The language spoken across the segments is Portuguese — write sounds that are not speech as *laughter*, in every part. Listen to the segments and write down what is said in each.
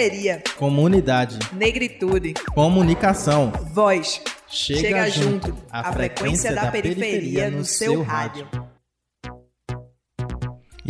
Periferia. Comunidade. Negritude. Comunicação. Voz. Chega, Chega junto. junto. A frequência da periferia no seu rádio.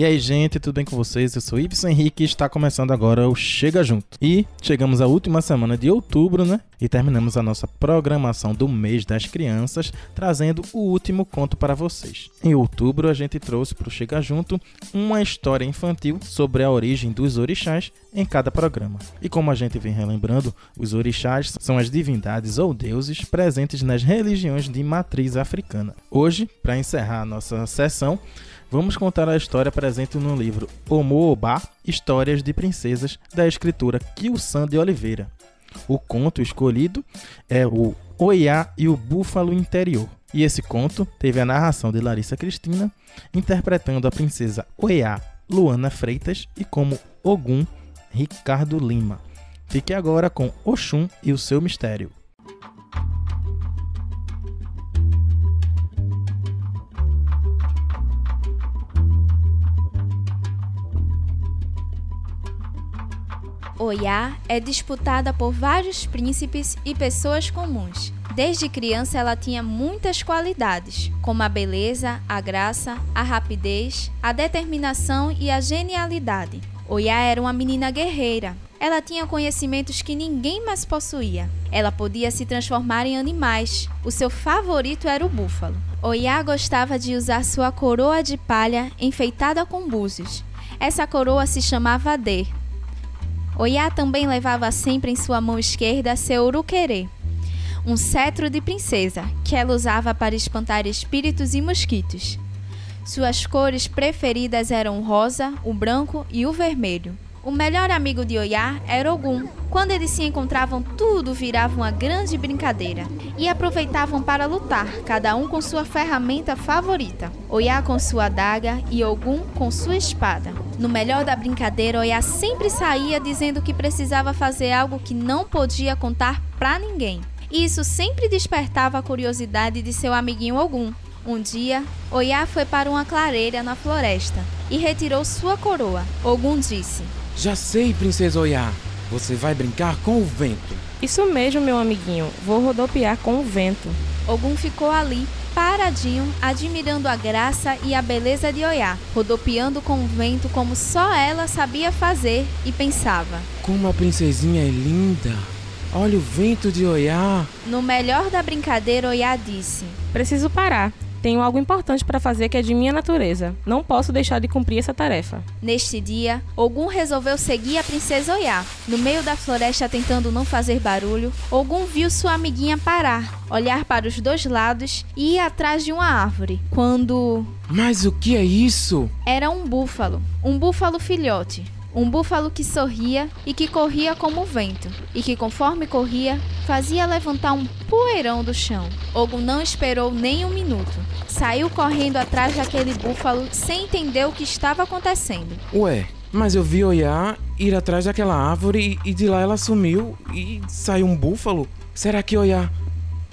E aí, gente, tudo bem com vocês? Eu sou Ibsen Henrique e está começando agora o Chega Junto. E chegamos à última semana de outubro, né? E terminamos a nossa programação do mês das crianças, trazendo o último conto para vocês. Em outubro, a gente trouxe para o Chega Junto uma história infantil sobre a origem dos orixás em cada programa. E como a gente vem relembrando, os orixás são as divindades ou deuses presentes nas religiões de matriz africana. Hoje, para encerrar a nossa sessão, Vamos contar a história presente no livro Omoobá, Histórias de Princesas, da escritora Kilsan de Oliveira. O conto escolhido é o Oiá e o Búfalo Interior. E esse conto teve a narração de Larissa Cristina, interpretando a princesa Oiá Luana Freitas e como Ogum Ricardo Lima. Fique agora com Oxum e o seu mistério. Oiá é disputada por vários príncipes e pessoas comuns. Desde criança ela tinha muitas qualidades, como a beleza, a graça, a rapidez, a determinação e a genialidade. Oiá era uma menina guerreira. Ela tinha conhecimentos que ninguém mais possuía. Ela podia se transformar em animais. O seu favorito era o búfalo. Oiá gostava de usar sua coroa de palha enfeitada com búzios. Essa coroa se chamava Adê, Oiá também levava sempre em sua mão esquerda seu uruquerê, um cetro de princesa, que ela usava para espantar espíritos e mosquitos. Suas cores preferidas eram o rosa, o branco e o vermelho. O melhor amigo de Oiá era Ogum. Quando eles se encontravam, tudo virava uma grande brincadeira e aproveitavam para lutar, cada um com sua ferramenta favorita. Oiá com sua adaga e Ogum com sua espada. No melhor da brincadeira, Oiá sempre saía dizendo que precisava fazer algo que não podia contar para ninguém. E isso sempre despertava a curiosidade de seu amiguinho Ogum. Um dia, Oiá foi para uma clareira na floresta e retirou sua coroa. Ogum disse: Já sei, princesa Oiá. Você vai brincar com o vento. Isso mesmo, meu amiguinho. Vou rodopiar com o vento. Ogum ficou ali, paradinho, admirando a graça e a beleza de Oiá, rodopiando com o vento como só ela sabia fazer e pensava. Como a princesinha é linda. Olha o vento de Oiá. No melhor da brincadeira, Oiá disse: Preciso parar. Tenho algo importante para fazer que é de minha natureza. Não posso deixar de cumprir essa tarefa. Neste dia, Ogum resolveu seguir a princesa Oiá. No meio da floresta, tentando não fazer barulho, Ogum viu sua amiguinha parar, olhar para os dois lados e ir atrás de uma árvore. Quando. Mas o que é isso? Era um búfalo. Um búfalo filhote. Um búfalo que sorria e que corria como o vento, e que, conforme corria, fazia levantar um poeirão do chão. Ogum não esperou nem um minuto. Saiu correndo atrás daquele búfalo sem entender o que estava acontecendo. Ué, mas eu vi Oiá ir atrás daquela árvore e, e de lá ela sumiu e saiu um búfalo. Será que Oiá.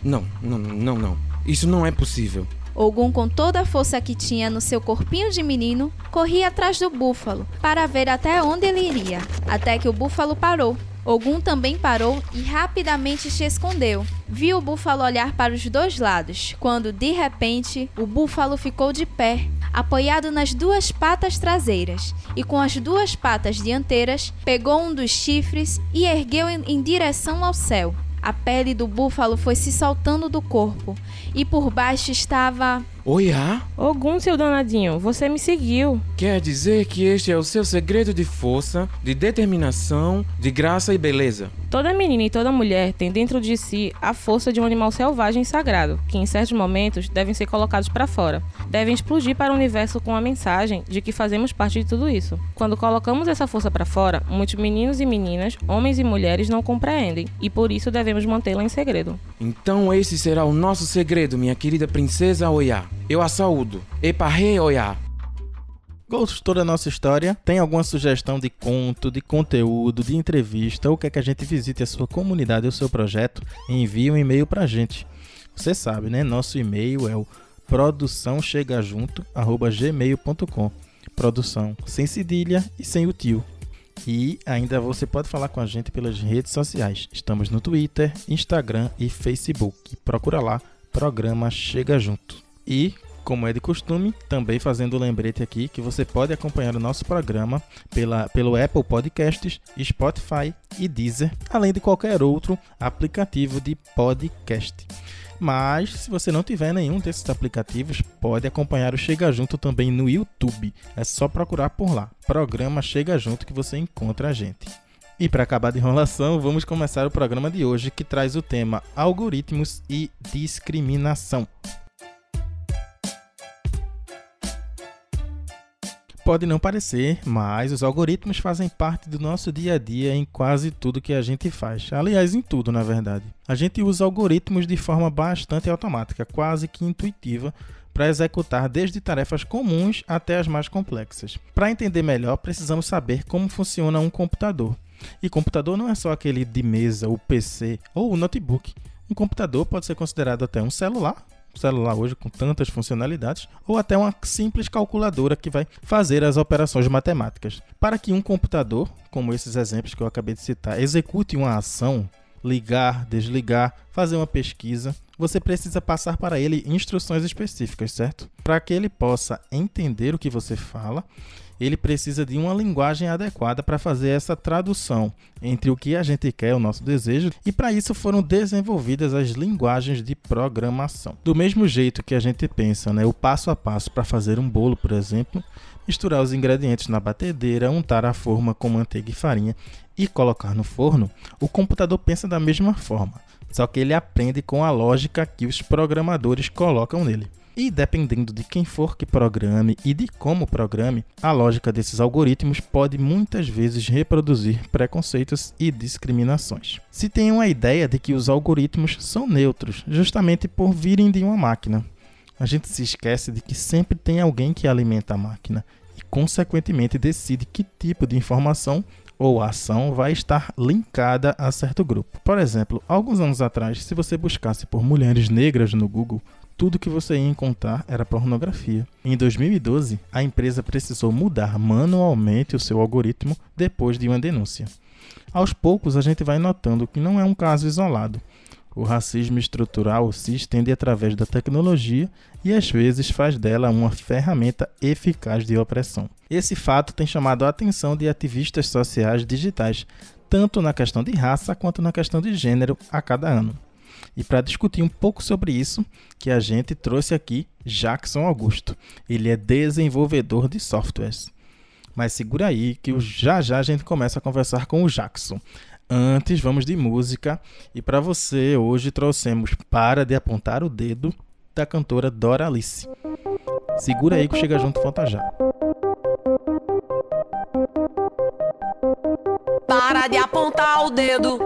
Não, não, não, não. Isso não é possível. Ogum, com toda a força que tinha no seu corpinho de menino, corria atrás do búfalo para ver até onde ele iria, até que o búfalo parou. Ogum também parou e rapidamente se escondeu. Viu o búfalo olhar para os dois lados, quando de repente o búfalo ficou de pé, apoiado nas duas patas traseiras, e com as duas patas dianteiras pegou um dos chifres e ergueu em, direção ao céu. A pele do búfalo foi se soltando do corpo e por baixo estava. Oiá? Ogum, seu danadinho, você me seguiu. Quer dizer que este é o seu segredo de força, de determinação, de graça e beleza? Toda menina e toda mulher tem dentro de si a força de um animal selvagem e sagrado, que em certos momentos devem ser colocados para fora. Devem explodir para o universo com a mensagem de que fazemos parte de tudo isso. Quando colocamos essa força para fora, muitos meninos e meninas, homens e mulheres não compreendem, e por isso devemos mantê-la em segredo. Então esse será o nosso segredo, minha querida princesa Oiá. Eu a saúdo. Eparre Oiá. Gostou da nossa história? Tem alguma sugestão de conto, de conteúdo, de entrevista ou quer que a gente visite a sua comunidade ou seu projeto? Envie um e-mail pra gente. Você sabe, né? Nosso e-mail é o produçãochegajunto@gmail.com. Produção sem cedilha e sem o tio. E ainda você pode falar com a gente pelas redes sociais. Estamos no Twitter, Instagram e Facebook. Procura lá, programa Chega Junto. E, como é de costume, também fazendo o lembrete aqui que você pode acompanhar o nosso programa pela, pelo Apple Podcasts, Spotify e Deezer, além de qualquer outro aplicativo de podcast. Mas se você não tiver nenhum desses aplicativos, pode acompanhar o Chega Junto também no YouTube. É só procurar por lá. Programa Chega Junto que você encontra a gente. E para acabar de enrolação, vamos começar o programa de hoje que traz o tema algoritmos e discriminação. Pode não parecer, mas os algoritmos fazem parte do nosso dia a dia em quase tudo que a gente faz. Aliás, em tudo, na verdade. A gente usa algoritmos de forma bastante automática, quase que intuitiva, para executar desde tarefas comuns até as mais complexas. Para entender melhor, precisamos saber como funciona um computador. E computador não é só aquele de mesa, o PC ou o notebook. Um computador pode ser considerado até um celular, celular hoje com tantas funcionalidades, ou até uma simples calculadora que vai fazer as operações matemáticas. Para que um computador, como esses exemplos que eu acabei de citar, execute uma ação, ligar, desligar, fazer uma pesquisa, você precisa passar para ele instruções específicas, certo? Para que ele possa entender o que você fala ele precisa de uma linguagem adequada para fazer essa tradução entre o que a gente quer, o nosso desejo, e para isso foram desenvolvidas as linguagens de programação. Do mesmo jeito que a gente pensa, né, o passo a passo para fazer um bolo, por exemplo, misturar os ingredientes na batedeira, untar a forma com manteiga e farinha e colocar no forno, o computador pensa da mesma forma, só que ele aprende com a lógica que os programadores colocam nele. E dependendo de quem for que programe e de como programe, a lógica desses algoritmos pode muitas vezes reproduzir preconceitos e discriminações. Se tem uma ideia de que os algoritmos são neutros, justamente por virem de uma máquina. A gente se esquece de que sempre tem alguém que alimenta a máquina e, consequentemente, decide que tipo de informação ou ação vai estar linkada a certo grupo. Por exemplo, alguns anos atrás, se você buscasse por mulheres negras no Google, tudo que você ia encontrar era pornografia. Em 2012, a empresa precisou mudar manualmente o seu algoritmo depois de uma denúncia. Aos poucos, a gente vai notando que não é um caso isolado. O racismo estrutural se estende através da tecnologia e às vezes faz dela uma ferramenta eficaz de opressão. Esse fato tem chamado a atenção de ativistas sociais digitais, tanto na questão de raça quanto na questão de gênero, a cada ano. E para discutir um pouco sobre isso, que a gente trouxe aqui Jackson Augusto. Ele é desenvolvedor de softwares. Mas segura aí que já já a gente começa a conversar com o Jackson. Antes, vamos de música. E para você, hoje trouxemos Para de Apontar o Dedo, da cantora Dora Alice. Segura aí que chega junto, volta já. Para de apontar o dedo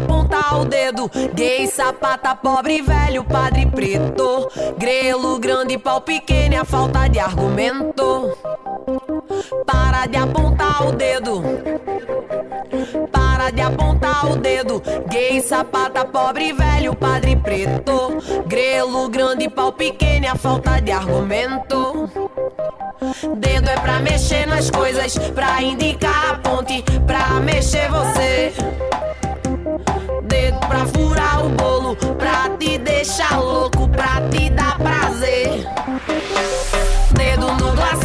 apontar o dedo. Gay, sapata, pobre, velho, padre preto. Grelo grande, pau pequeno, a falta de argumento. Para de apontar o dedo. Para de apontar o dedo. Gay, sapata, pobre, velho, padre preto. Grelo grande, pau pequeno, a falta de argumento. Dedo é pra mexer nas coisas, pra indicar a ponte, pra mexer você pra furar o bolo, pra te deixar louco, pra te dar prazer. Dedo no glacê,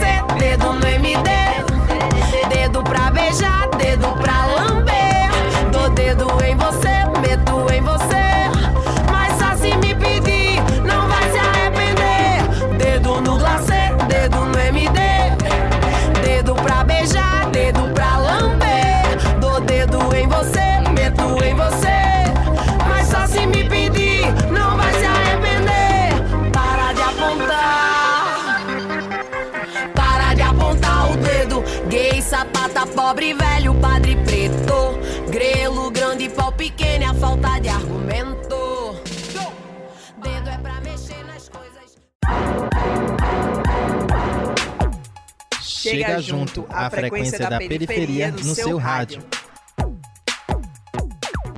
Chega junto, a frequência da periferia no seu rádio.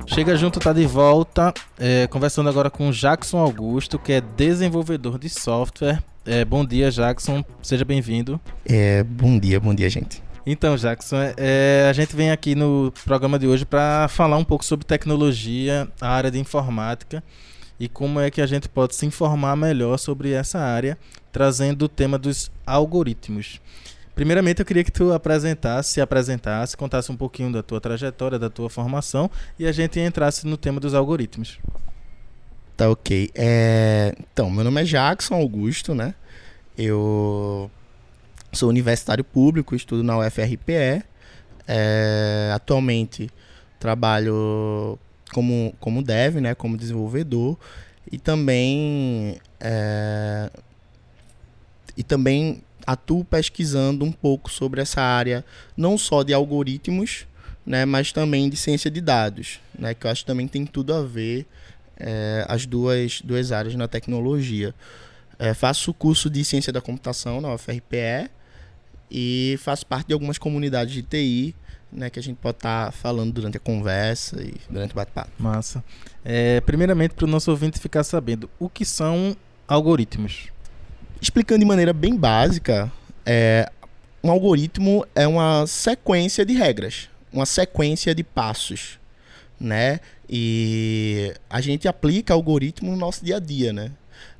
Chega Junto tá de volta, é, conversando agora com Jackson Augusto, que é desenvolvedor de software. É, bom dia, Jackson, seja bem-vindo. É, bom dia, bom dia, gente. Então, Jackson, é, a gente vem aqui no programa de hoje para falar um pouco sobre tecnologia, a área de informática e como é que a gente pode se informar melhor sobre essa área, trazendo o tema dos algoritmos. Primeiramente, eu queria que tu apresentasse, se apresentasse, contasse um pouquinho da tua trajetória, da tua formação e a gente entrasse no tema dos algoritmos. Tá ok. É... Então, meu nome é Jackson Augusto, né? Eu sou universitário público, estudo na UFRPE. É... Atualmente trabalho como, como dev, né? Como desenvolvedor. E também. É... E também atuo pesquisando um pouco sobre essa área, não só de algoritmos, né, mas também de ciência de dados, né, que eu acho que também tem tudo a ver é, as duas, duas áreas na tecnologia. É, faço curso de ciência da computação na UFRPE e faço parte de algumas comunidades de TI, né, que a gente pode estar tá falando durante a conversa e durante o bate-papo. Massa. É, primeiramente, para o nosso ouvinte ficar sabendo, o que são algoritmos? Explicando de maneira bem básica, é, um algoritmo é uma sequência de regras, uma sequência de passos, né? E a gente aplica algoritmo no nosso dia a dia, né?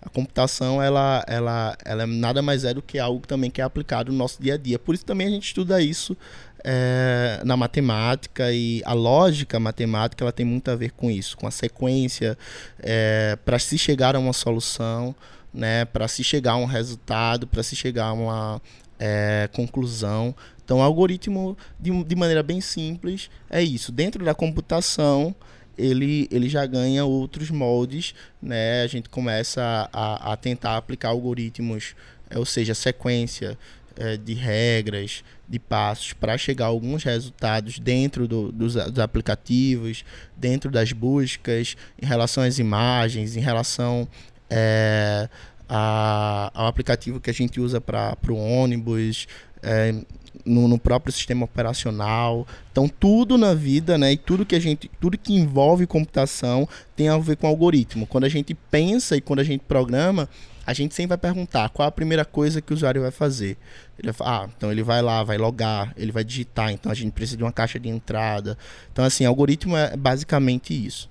A computação, ela, ela, ela nada mais é do que algo também que é aplicado no nosso dia a dia. Por isso também a gente estuda isso é, na matemática e a lógica matemática ela tem muito a ver com isso, com a sequência é, para se chegar a uma solução né, para se chegar a um resultado, para se chegar a uma é, conclusão. Então, o algoritmo, de, de maneira bem simples, é isso. Dentro da computação, ele, ele já ganha outros moldes, né? A gente começa a, a tentar aplicar algoritmos, é, ou seja, sequência é, de regras, de passos, para chegar a alguns resultados dentro do, dos, dos, aplicativos, dentro das buscas, em relação às imagens, em relação é, a, ao aplicativo que a gente usa para o ônibus, é, no, no, próprio sistema operacional. Então tudo na vida, né, e tudo que a gente, tudo que envolve computação tem a ver com algoritmo. Quando a gente pensa e quando a gente programa, a gente sempre vai perguntar qual a primeira coisa que o usuário vai fazer. Ele vai, ah, então ele vai lá, vai logar, ele vai digitar, então a gente precisa de uma caixa de entrada. Então assim, algoritmo é basicamente isso.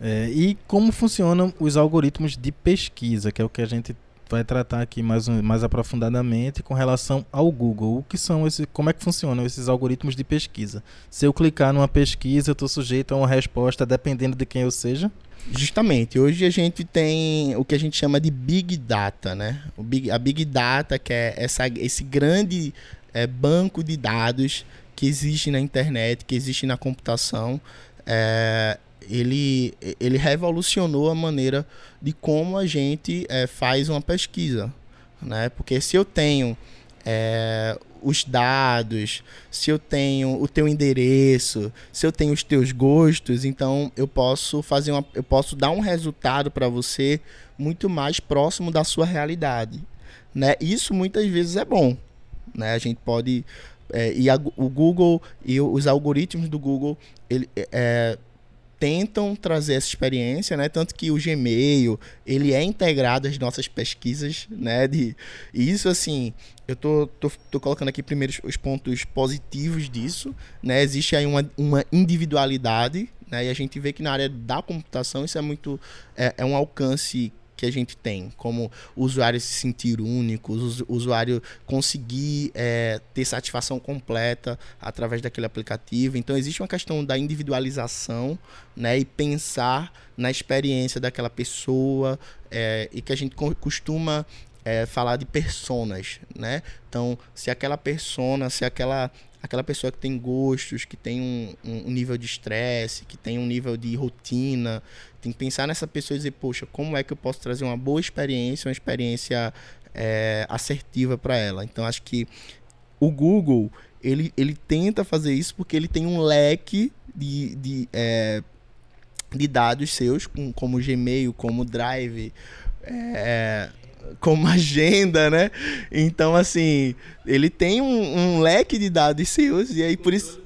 É, e como funcionam os algoritmos de pesquisa, que é o que a gente vai tratar aqui mais, mais aprofundadamente com relação ao Google. O que são esses, como é que funcionam esses algoritmos de pesquisa? Se eu clicar numa pesquisa, eu estou sujeito a uma resposta dependendo de quem eu seja? Justamente. Hoje a gente tem o que a gente chama de Big Data, né? O Big, a Big Data, que é essa, esse grande é, banco de dados que existe na internet, que existe na computação, é, ele, ele revolucionou a maneira de como a gente é, faz uma pesquisa. Né? Porque se eu tenho é, os dados, se eu tenho o teu endereço, se eu tenho os teus gostos, então eu posso fazer uma, eu posso dar um resultado para você muito mais próximo da sua realidade, né? Isso muitas vezes é bom, né? A gente pode é, e a, o Google e os algoritmos do Google ele, é, tentam trazer essa experiência, né? Tanto que o Gmail, ele é integrado às nossas pesquisas, né? De, e isso, assim, eu tô, tô, tô colocando aqui primeiro os pontos positivos disso, né? Existe aí uma, uma individualidade, né? E a gente vê que na área da computação isso é muito... É, é um alcance que a gente tem, como o usuário se sentir único, o usuário conseguir é, ter satisfação completa através daquele aplicativo. Então existe uma questão da individualização, né, e pensar na experiência daquela pessoa é, e que a gente costuma é, falar de personas, né? Então, se aquela persona, se aquela aquela pessoa que tem gostos, que tem um, um nível de estresse, que tem um nível de rotina, tem que pensar nessa pessoa e dizer, poxa, como é que eu posso trazer uma boa experiência, uma experiência é, assertiva para ela. Então, acho que o Google, ele, ele tenta fazer isso porque ele tem um leque de, de, é, de dados seus, como Gmail, como Drive, é, como agenda, né? Então, assim, ele tem um, um, leque de dados seus, e aí por isso.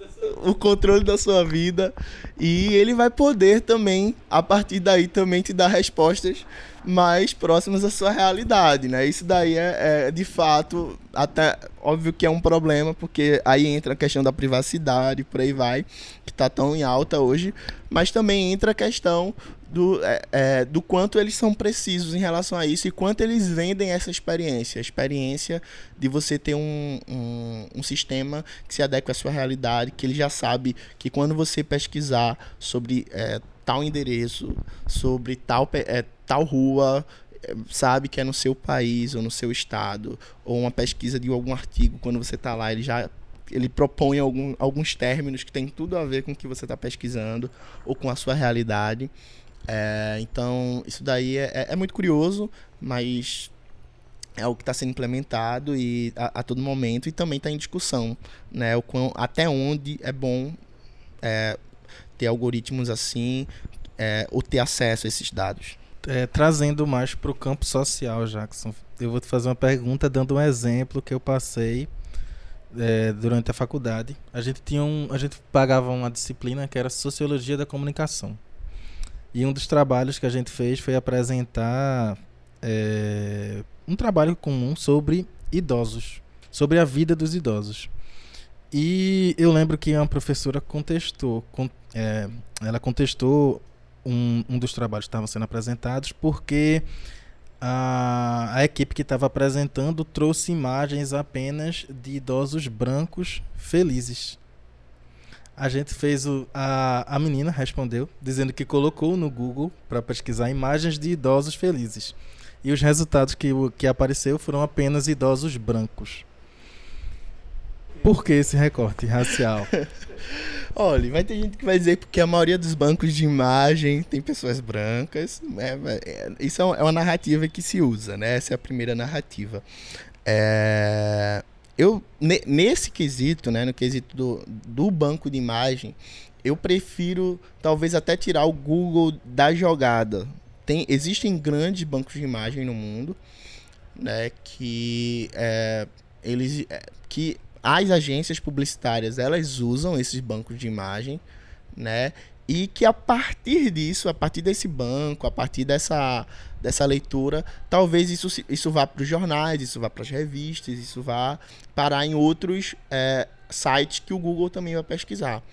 o controle da sua vida e ele vai poder também, a partir daí, também te dar respostas mais próximas à sua realidade, né? Isso daí é, é, de fato até óbvio que é um problema porque aí entra a questão da privacidade, por aí vai, que está tão em alta hoje, mas também entra a questão do, é, é, do quanto eles são precisos em relação a isso e quanto eles vendem essa experiência. A experiência de você ter um, um, um, sistema que se adequa à sua realidade, que ele já sabe que quando você pesquisar sobre é, tal endereço, sobre tal, é, tal rua, é, sabe que é no seu país ou no seu estado, ou uma pesquisa de algum artigo, quando você está lá, ele já ele propõe algum, alguns términos que tem tudo a ver com o que você está pesquisando ou com a sua realidade. É, então, isso daí é, é, é, muito curioso, mas é o que está sendo implementado e a, a, todo momento e também está em discussão, né? O quão, até onde é bom é, ter algoritmos assim é, ou ter acesso a esses dados. É, trazendo mais para o campo social, Jackson, eu vou te fazer uma pergunta dando um exemplo que eu passei durante a faculdade. A gente tinha um, a gente pagava uma disciplina que era sociologia da comunicação. E um dos trabalhos que a gente fez foi apresentar é, um trabalho comum sobre idosos, sobre a vida dos idosos. E eu lembro que uma professora contestou, con é, ela contestou um, um dos trabalhos que estavam sendo apresentados porque a, a equipe que estava apresentando trouxe imagens apenas de idosos brancos felizes a gente fez o. A, a menina respondeu, dizendo que colocou no Google para pesquisar imagens de idosos felizes. E os resultados que, que apareceu foram apenas idosos brancos. Por que esse recorte racial? *laughs* Olha, vai ter gente que vai dizer porque a maioria dos bancos de imagem tem pessoas brancas. Né? É, isso é, é uma narrativa que se usa, né? Essa é a primeira narrativa. É eu nesse quesito, né, no quesito do, do banco de imagem, eu prefiro talvez até tirar o Google da jogada. Tem, existem grandes bancos de imagem no mundo, né, que é, eles é, que as agências publicitárias elas usam esses bancos de imagem, né, e que a partir disso, a partir desse banco, a partir dessa, dessa leitura, talvez isso, isso vá para os jornais, isso vá para as revistas, isso vá parar em outros é, sites que o Google também vai pesquisar.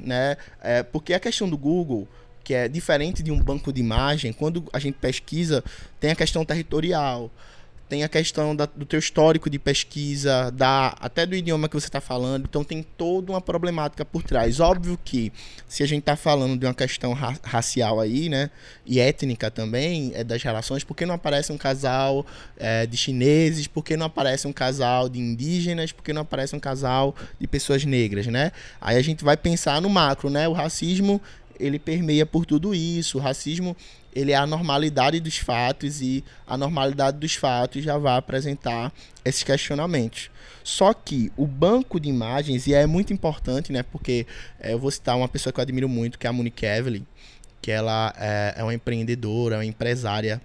Né? É, porque a questão do Google, que é diferente de um banco de imagem, quando a gente pesquisa, tem a questão territorial tem a questão da, do teu histórico de pesquisa, da, até do idioma que você está falando, então tem toda uma problemática por trás. Óbvio que se a gente está falando de uma questão ra racial aí, né, e étnica também, é das relações, por que não aparece um casal é, de chineses, por que não aparece um casal de indígenas, por que não aparece um casal de pessoas negras, né? Aí a gente vai pensar no macro, né, o racismo ele permeia por tudo isso, o racismo ele é a normalidade dos fatos e a normalidade dos fatos já vai apresentar esses questionamentos. Só que o banco de imagens, e é muito importante, né? Porque é, eu vou citar uma pessoa que eu admiro muito, que é a Monique Evelyn, que ela é, é uma empreendedora, uma empresária,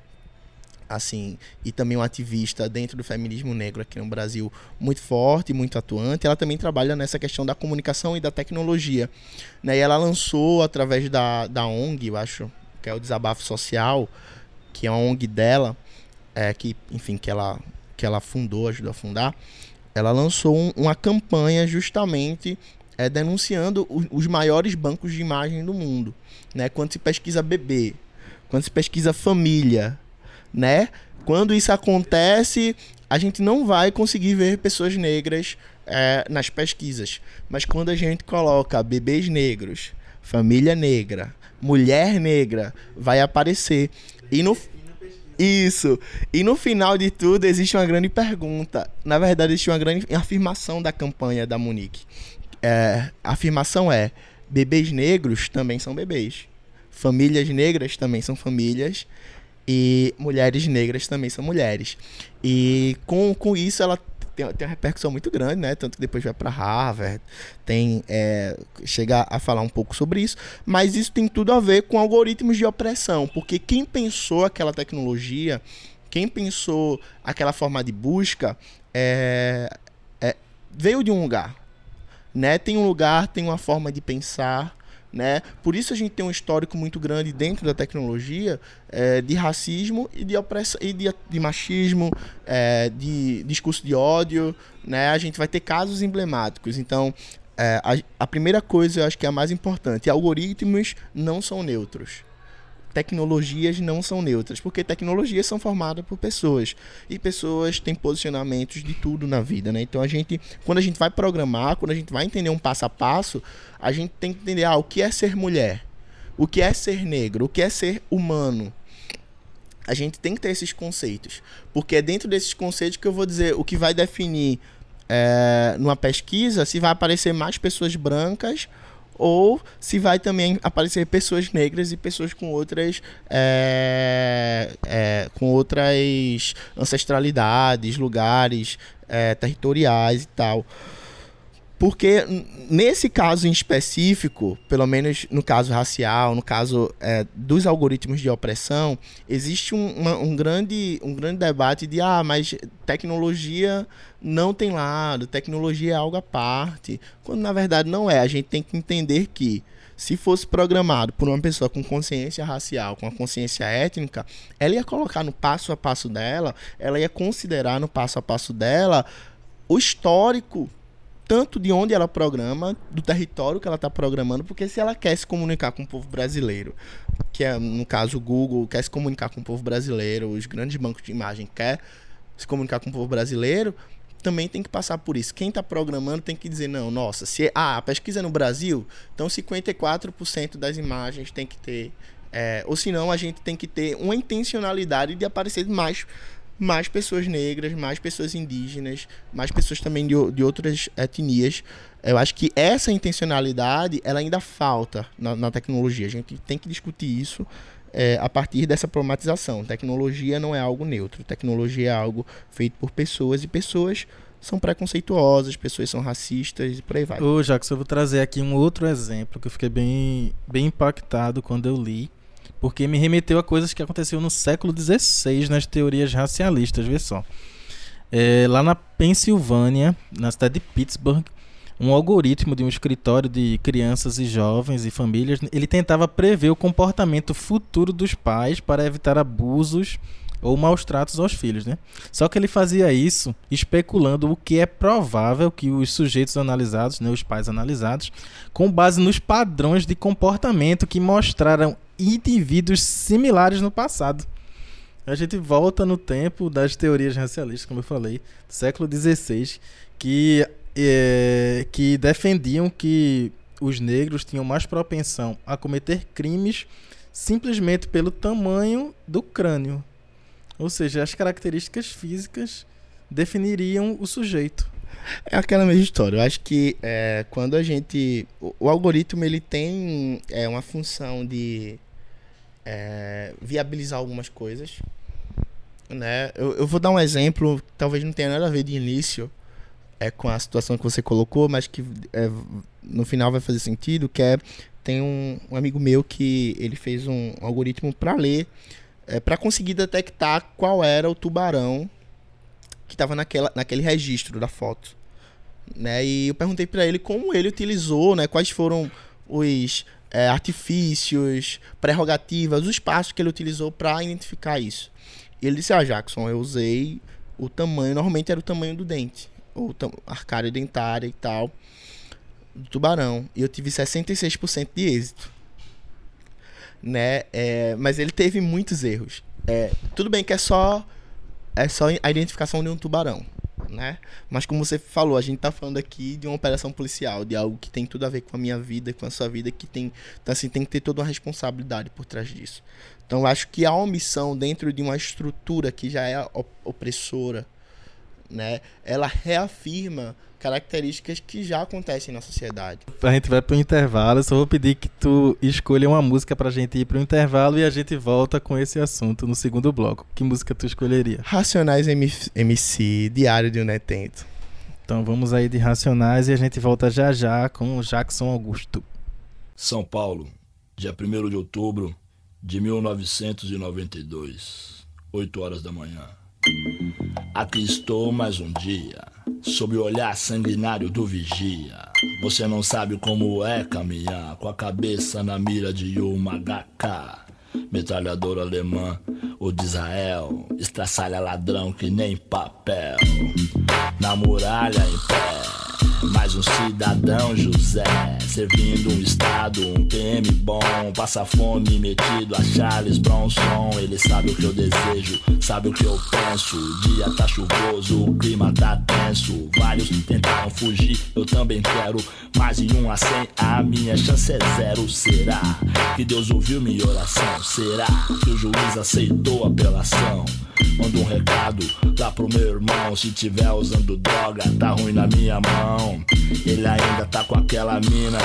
assim, e também uma ativista dentro do feminismo negro aqui no Brasil, muito forte, muito atuante. Ela também trabalha nessa questão da comunicação e da tecnologia. Né? E ela lançou, através da, da ONG, eu acho, que é o Desabafo Social, que é uma ONG dela, é, que, enfim, que ela, que ela fundou, ajudou a fundar, ela lançou um, uma campanha justamente é, denunciando o, os maiores bancos de imagem do mundo. Né? Quando se pesquisa bebê, quando se pesquisa família, né? Quando isso acontece, a gente não vai conseguir ver pessoas negras é, nas pesquisas. Mas quando a gente coloca bebês negros, família negra, mulher negra vai aparecer. E no isso. E no final de tudo existe uma grande pergunta. Na verdade, existe uma grande afirmação da campanha da Monique. É, a afirmação é: bebês negros também são bebês. Famílias negras também são famílias. E mulheres negras também são mulheres. E com, com isso ela tem, tem uma repercussão muito grande, né? Tanto que depois vai para Harvard, tem é, chega a falar um pouco sobre isso, mas isso tem tudo a ver com algoritmos de opressão, porque quem pensou aquela tecnologia, quem pensou aquela forma de busca, é, é, veio de um lugar, né? Tem um lugar, tem uma forma de pensar, né? Por isso a gente tem um histórico muito grande dentro da tecnologia é, de racismo e de opressão e de, de machismo, é, de discurso de ódio, né? A gente vai ter casos emblemáticos. Então, é, a, a primeira coisa eu acho que é a mais importante: algoritmos não são neutros tecnologias não são neutras, porque tecnologias são formadas por pessoas e pessoas têm posicionamentos de tudo na vida, né? Então a gente, quando a gente vai programar, quando a gente vai entender um passo a passo, a gente tem que entender ah, o que é ser mulher, o que é ser negro, o que é ser humano. A gente tem que ter esses conceitos, porque é dentro desses conceitos que eu vou dizer o que vai definir é, numa pesquisa se vai aparecer mais pessoas brancas ou se vai também aparecer pessoas negras e pessoas com outras é, é, com outras ancestralidades, lugares é, territoriais e tal. Porque nesse caso em específico, pelo menos no caso racial, no caso é, dos algoritmos de opressão, existe um, uma, um, grande, um grande debate de ah, mas tecnologia não tem lado, tecnologia é algo à parte. Quando na verdade não é. A gente tem que entender que se fosse programado por uma pessoa com consciência racial, com a consciência étnica, ela ia colocar no passo a passo dela, ela ia considerar no passo a passo dela o histórico tanto de onde ela programa, do território que ela está programando, porque se ela quer se comunicar com o povo brasileiro, que é no caso o Google quer se comunicar com o povo brasileiro, os grandes bancos de imagem quer se comunicar com o povo brasileiro, também tem que passar por isso. Quem está programando tem que dizer, não, nossa, se ah, a pesquisa é no Brasil, então 54% das imagens tem que ter. É, ou senão a gente tem que ter uma intencionalidade de aparecer mais mais pessoas negras, mais pessoas indígenas, mais pessoas também de, de outras etnias. Eu acho que essa intencionalidade ela ainda falta na, na tecnologia. A gente tem que discutir isso é, a partir dessa problematização. Tecnologia não é algo neutro. Tecnologia é algo feito por pessoas e pessoas são preconceituosas, pessoas são racistas e por aí vai. Ô, Jacques, eu vou trazer aqui um outro exemplo que eu fiquei bem, bem impactado quando eu li porque me remeteu a coisas que aconteceram no século XVI nas teorias racialistas, vê só. É, lá na Pensilvânia, na cidade de Pittsburgh, um algoritmo de um escritório de crianças e jovens e famílias, ele tentava prever o comportamento futuro dos pais para evitar abusos ou maus tratos aos filhos, né? Só que ele fazia isso especulando o que é provável que os sujeitos analisados, né, os pais analisados, com base nos padrões de comportamento que mostraram indivíduos similares no passado. A gente volta no tempo das teorias racialistas, como eu falei, do século XVI, que, é, que defendiam que os negros tinham mais propensão a cometer crimes simplesmente pelo tamanho do crânio. Ou seja, as características físicas definiriam o sujeito. É aquela mesma história. Eu acho que é, quando a gente. O, o, algoritmo ele tem é, uma função de é, viabilizar algumas coisas. Né? Eu, eu, vou dar um exemplo, talvez não tenha nada a ver de início é, com a situação que você colocou, mas que é, no final vai fazer sentido, que é tem um, um amigo meu que ele fez um, algoritmo para ler, é, para conseguir detectar qual era o tubarão que estava naquele registro da foto. Né? E eu perguntei para ele como ele utilizou, né? quais foram os é, artifícios, prerrogativas, os passos que ele utilizou para identificar isso. E ele disse: Ah, Jackson, eu usei o tamanho, normalmente era o tamanho do dente, ou arcária dentária e tal, do tubarão. E eu tive 66% de êxito. Né? É, mas ele teve muitos erros. É, tudo bem que é só, é só a identificação de um tubarão né? Mas como você falou, a gente tá falando aqui de uma operação policial, de algo que tem tudo a ver com a minha vida, com a sua vida, que tem, então, assim, tem que ter toda uma responsabilidade por trás disso. Então acho que a omissão dentro de uma estrutura que já é opressora, né? Ela reafirma características que já acontecem na sociedade. A gente vai pro intervalo, eu só vou pedir que tu escolha uma música pra gente ir pro intervalo e a gente volta com esse assunto no segundo bloco. Que música tu escolheria? Racionais MC, Diário de um Netento. Então vamos aí de Racionais e a gente volta já já com o Jackson Augusto. São Paulo, dia 1 de outubro de 1992, 8 horas da manhã. Aqui estou mais um dia, sob o olhar sanguinário do vigia. Você não sabe como é caminhar com a cabeça na mira de uma HK. Metralhador alemã, o de Israel, estraçalha ladrão que nem papel. Na muralha em pé mais um cidadão José, servindo um estado, um PM bom, passa fome metido a Charles Bronson. Ele sabe o que eu desejo, sabe o que eu penso. O dia tá chuvoso, o clima tá tenso. Vários tentaram fugir, eu também quero. Mais em um a cem, a minha chance é zero. Será que Deus ouviu minha oração? Será que o juiz aceitou a apelação? Manda um recado lá pro meu irmão. Se tiver usando droga, tá ruim na minha mão. Ele ainda tá com aquela mina.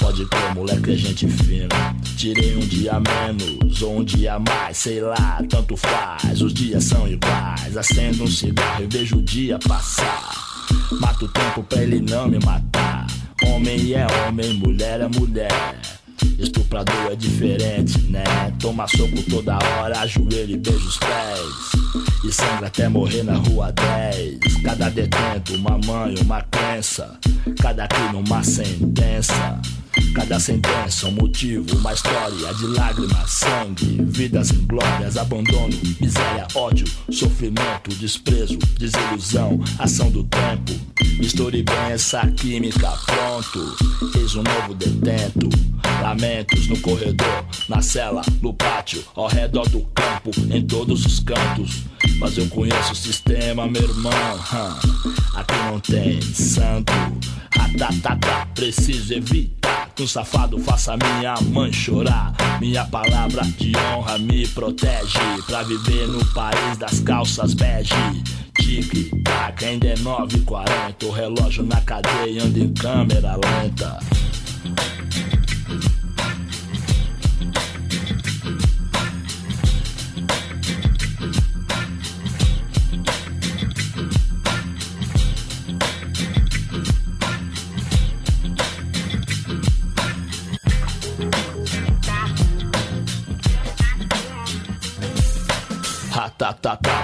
Pode crer, moleque, é gente fina. Tirei um dia menos ou um dia mais, sei lá, tanto faz. Os dias são iguais. Acendo um cigarro e vejo o dia passar. Mato o tempo pra ele não me matar. Homem é homem, mulher é mulher. Estuprador é diferente, né? Toma soco toda hora, ajoelha e beija os pés. E sangra até morrer na rua 10. Cada detento, uma mãe, uma crença. Cada crime, uma sentença. Cada sentença, um motivo, uma história de lágrimas, sangue, vidas inglórias, abandono, miséria, ódio, sofrimento, desprezo, desilusão, ação do tempo. Misture bem essa química, pronto. Eis um novo detento. Lamentos no corredor, na cela, no pátio, ao redor do campo, em todos os cantos. Mas eu conheço o sistema, meu irmão. Aqui não tem santo. Ratatata, preciso evitar que um safado faça minha mãe chorar. Minha palavra de honra me protege pra viver no país das calças bege. Tic-tac, ainda é 9h40. O relógio na cadeia anda em câmera lenta.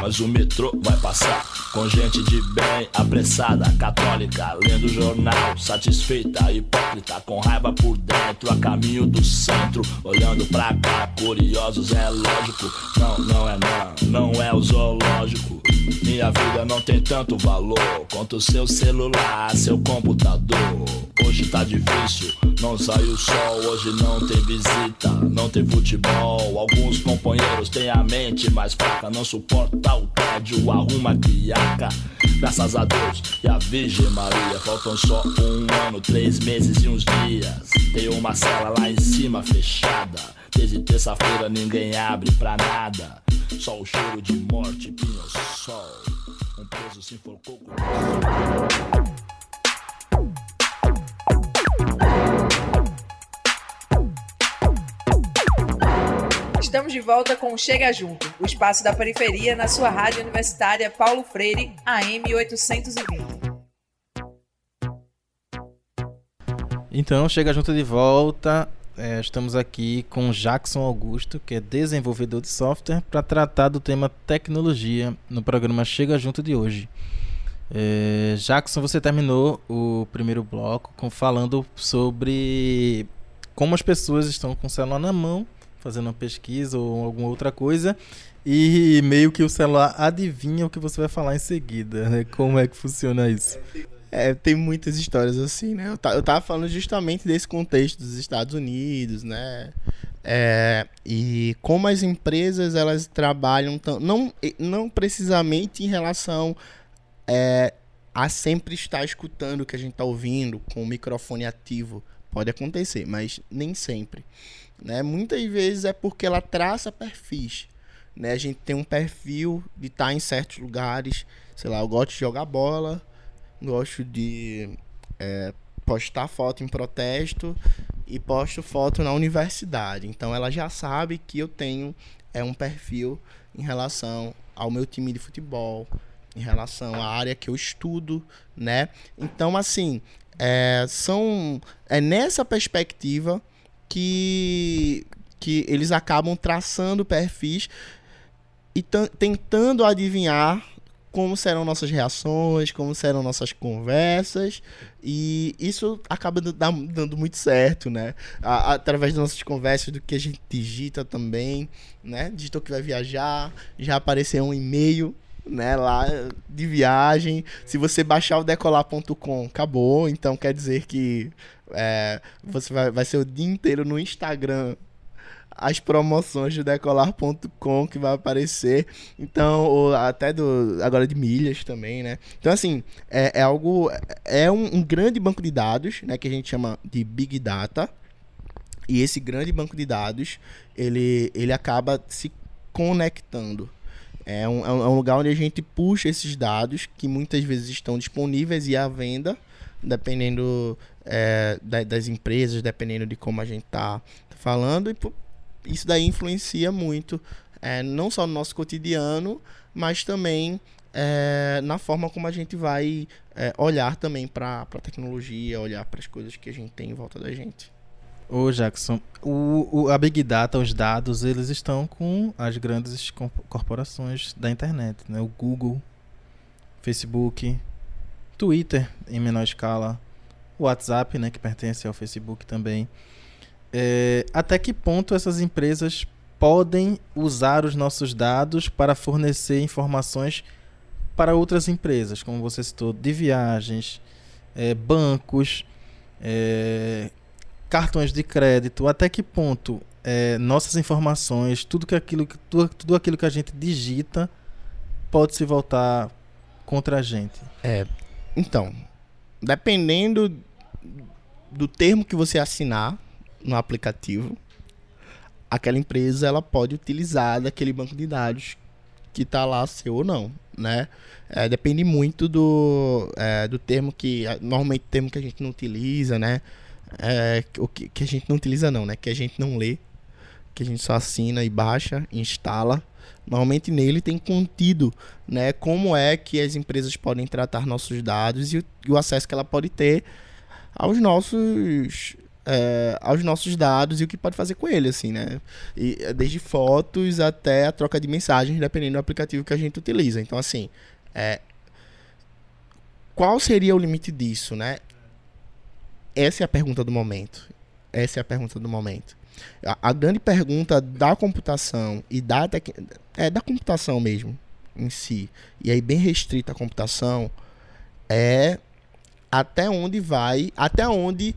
Mas o metrô vai passar. Com gente de bem, apressada, católica, lendo jornal, satisfeita, hipócrita, com raiva por dentro, a caminho do centro, olhando pra cá, curiosos, é lógico. Não, não é não, não é o zoológico. Minha vida não tem tanto valor quanto seu celular, seu computador. Hoje tá difícil, não sai o sol, hoje não tem visita, não tem futebol. Alguns companheiros têm a mente mais fraca, não suporta o tédio, arruma criaca. Graças a Deus e a Virgem Maria, faltam só um ano, três meses e uns dias. Tem uma cela lá em cima fechada. Desde terça-feira ninguém abre pra nada. Só o cheiro de morte, pinho sol. Um preso se enforcou com. Estamos de volta com Chega Junto, o espaço da periferia na sua rádio universitária Paulo Freire, AM 820. Então, chega junto de volta. É, estamos aqui com Jackson Augusto, que é desenvolvedor de software, para tratar do tema tecnologia no programa Chega Junto de hoje. É, Jackson, você terminou o primeiro bloco com, falando sobre como as pessoas estão com o celular na mão, fazendo uma pesquisa ou alguma outra coisa, e meio que o celular adivinha o que você vai falar em seguida. Né? Como é que funciona isso? É, tem muitas histórias assim, né? Eu, tá, eu tava falando justamente desse contexto dos Estados Unidos, né? É, e como as empresas elas trabalham tão, não, não precisamente em relação é, a sempre estar escutando o que a gente está ouvindo com o microfone ativo. Pode acontecer, mas nem sempre. Né? Muitas vezes é porque ela traça perfis. Né? A gente tem um perfil de estar tá em certos lugares. Sei lá, eu gosto de jogar bola, gosto de é, postar foto em protesto e posto foto na universidade. Então ela já sabe que eu tenho é um perfil em relação ao meu time de futebol, em relação à área que eu estudo, né? Então assim, é, são é nessa perspectiva que que eles acabam traçando perfis e tan- tentando adivinhar como serão nossas reações, como serão nossas conversas, e isso acaba da- dando, muito certo, né? Através das nossas conversas, do que a gente digita também, né? Digitou que vai viajar, já apareceu um e-mail, né? Lá de viagem. Se você baixar o decolar.com, acabou. Então quer dizer que é, você vai, vai ser o dia inteiro no Instagram as promoções do decolar.com que vai aparecer. Então, até do agora de milhas também, né? Então, assim, é, é algo. É um, um grande banco de dados, né? Que a gente chama de Big Data. E esse grande banco de dados, ele, ele acaba se conectando. É um, é um é um lugar onde a gente puxa esses dados que muitas vezes estão disponíveis e à venda, dependendo é, da- das empresas, dependendo de como a gente tá falando. E isso daí influencia muito, é, não só no nosso cotidiano, mas também é, na forma como a gente vai é, olhar também para a tecnologia, olhar para as coisas que a gente tem em volta da gente. Ô Jackson, o, o- a Big Data, os dados, eles estão com as grandes corporações da internet, né? O Google, Facebook, Twitter em menor escala, o WhatsApp, né, que pertence ao Facebook também. É, até que ponto essas empresas podem usar os nossos dados para fornecer informações para outras empresas, como você citou, de viagens, é, bancos, é, cartões de crédito, até que ponto é, nossas informações, tudo, que aquilo, que- tudo, tudo aquilo que a gente digita pode se voltar contra a gente. É, então, dependendo do termo que você assinar no aplicativo, aquela empresa ela pode utilizar daquele banco de dados que está lá seu ou não, né? É, depende muito do, é, do termo que normalmente termo que a gente não utiliza, né? É, o que, que a gente não utiliza não, né? Que a gente não lê, que a gente só assina e baixa, instala. Normalmente nele tem contido, né? Como é que as empresas podem tratar nossos dados e o, e o acesso que ela pode ter aos nossos é, aos nossos dados e o que pode fazer com ele, assim, né? E, é, desde fotos até a troca de mensagens, dependendo do aplicativo que a gente utiliza. Então, assim, é, qual seria o limite disso, né? Essa é a pergunta do momento. Essa é a pergunta do momento. A, a grande pergunta da computação e da tec... é da computação mesmo em si, e aí bem restrita a computação, é até onde vai, até onde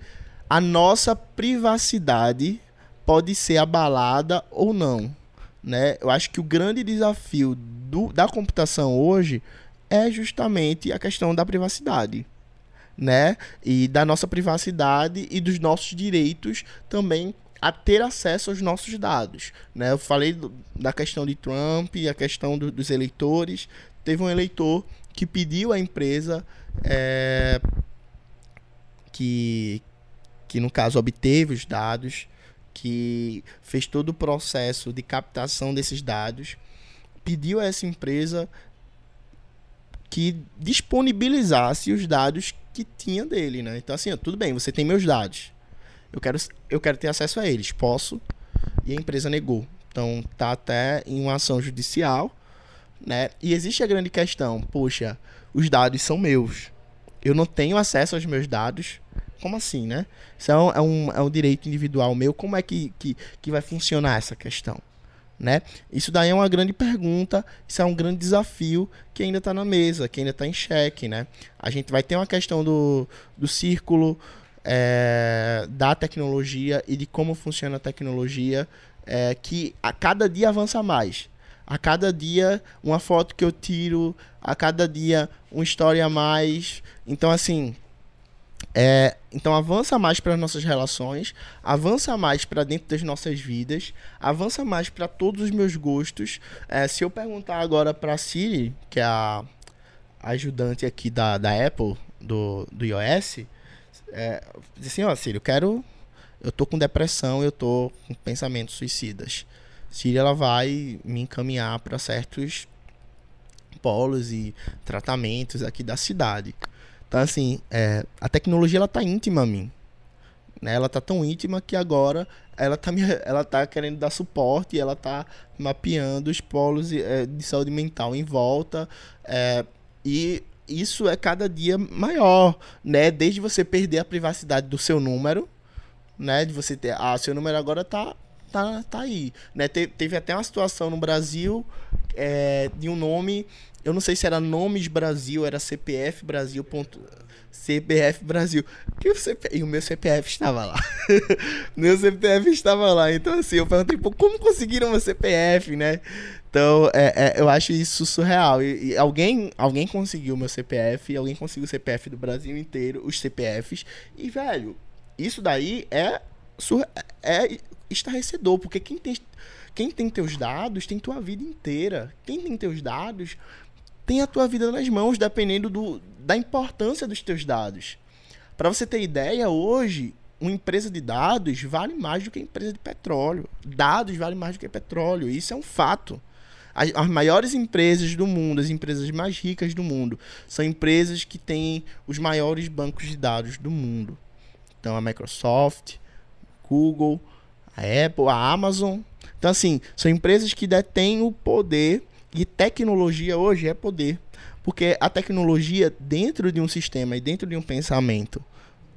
a nossa privacidade pode ser abalada ou não, né? Eu acho que o grande desafio do, da computação hoje é justamente a questão da privacidade, né? E da nossa privacidade e dos nossos direitos também a ter acesso aos nossos dados, né? Eu falei do- da questão de Trump a questão do- dos eleitores. Teve um eleitor que pediu à empresa é, que, que no caso obteve os dados, que fez todo o processo de captação desses dados, pediu a essa empresa que disponibilizasse os dados que tinha dele, né? Então assim, tudo bem, você tem meus dados. Eu quero, eu quero ter acesso a eles, posso? E a empresa negou. Então tá até em uma ação judicial, né? E existe a grande questão, poxa, os dados são meus. Eu não tenho acesso aos meus dados. Como assim, né? Isso é um, é um, é direito individual meu. Como é que, que, que vai funcionar essa questão? Né? Isso daí é uma grande pergunta, isso é um grande desafio que ainda está na mesa, que ainda está em xeque. Né? A gente vai ter uma questão do, do círculo é, da tecnologia e de como funciona a tecnologia é, que a cada dia avança mais. A cada dia, uma foto que eu tiro, a cada dia, uma história a mais. Então, assim, é, então avança mais para nossas relações, avança mais para dentro das nossas vidas, avança mais para todos os meus gostos. É, se eu perguntar agora para Siri, que é a ajudante aqui da, da Apple, do, do iOS, é, diz assim, ó, Siri, eu quero, eu tô com depressão, eu tô com pensamentos suicidas. Siri, ela vai me encaminhar para certos polos e tratamentos aqui da cidade. Então, assim, é, a tecnologia ela tá íntima a mim. Né? Ela tá tão íntima que agora ela tá, me, *laughs* ela tá querendo dar suporte ela tá mapeando os polos é, de saúde mental em volta. É, e isso é cada dia maior, né? Desde você perder a privacidade do seu número, né? De você ter. Ah, seu número agora tá, tá, tá aí. Né? Te, teve até uma situação no Brasil é, de um nome. Eu não sei se era Nomes Brasil, era CPF Brasil. Ponto, CPF Brasil. E o, e o meu CPF estava lá. *laughs* meu CPF estava lá. Então, assim, eu perguntei, pô, como conseguiram meu CPF, né? Então, é, é, eu acho isso surreal. E, e, alguém, alguém conseguiu meu CPF, alguém conseguiu o CPF do Brasil inteiro, os CPFs. E, velho, isso daí é, é estarrecedor, porque quem tem, quem tem teus dados tem tua vida inteira. Quem tem teus dados tem a tua vida nas mãos, dependendo do, da importância dos teus dados. Para você ter ideia, hoje, uma empresa de dados vale mais do que uma empresa de petróleo. Dados vale mais do que petróleo. Isso é um fato. As, as, maiores empresas do mundo, as empresas mais ricas do mundo, são empresas que têm os maiores bancos de dados do mundo. Então, a Microsoft, Google, a Apple, a Amazon. Então, assim, são empresas que detêm o poder e tecnologia hoje é poder. Porque a tecnologia, dentro de um sistema e dentro de um pensamento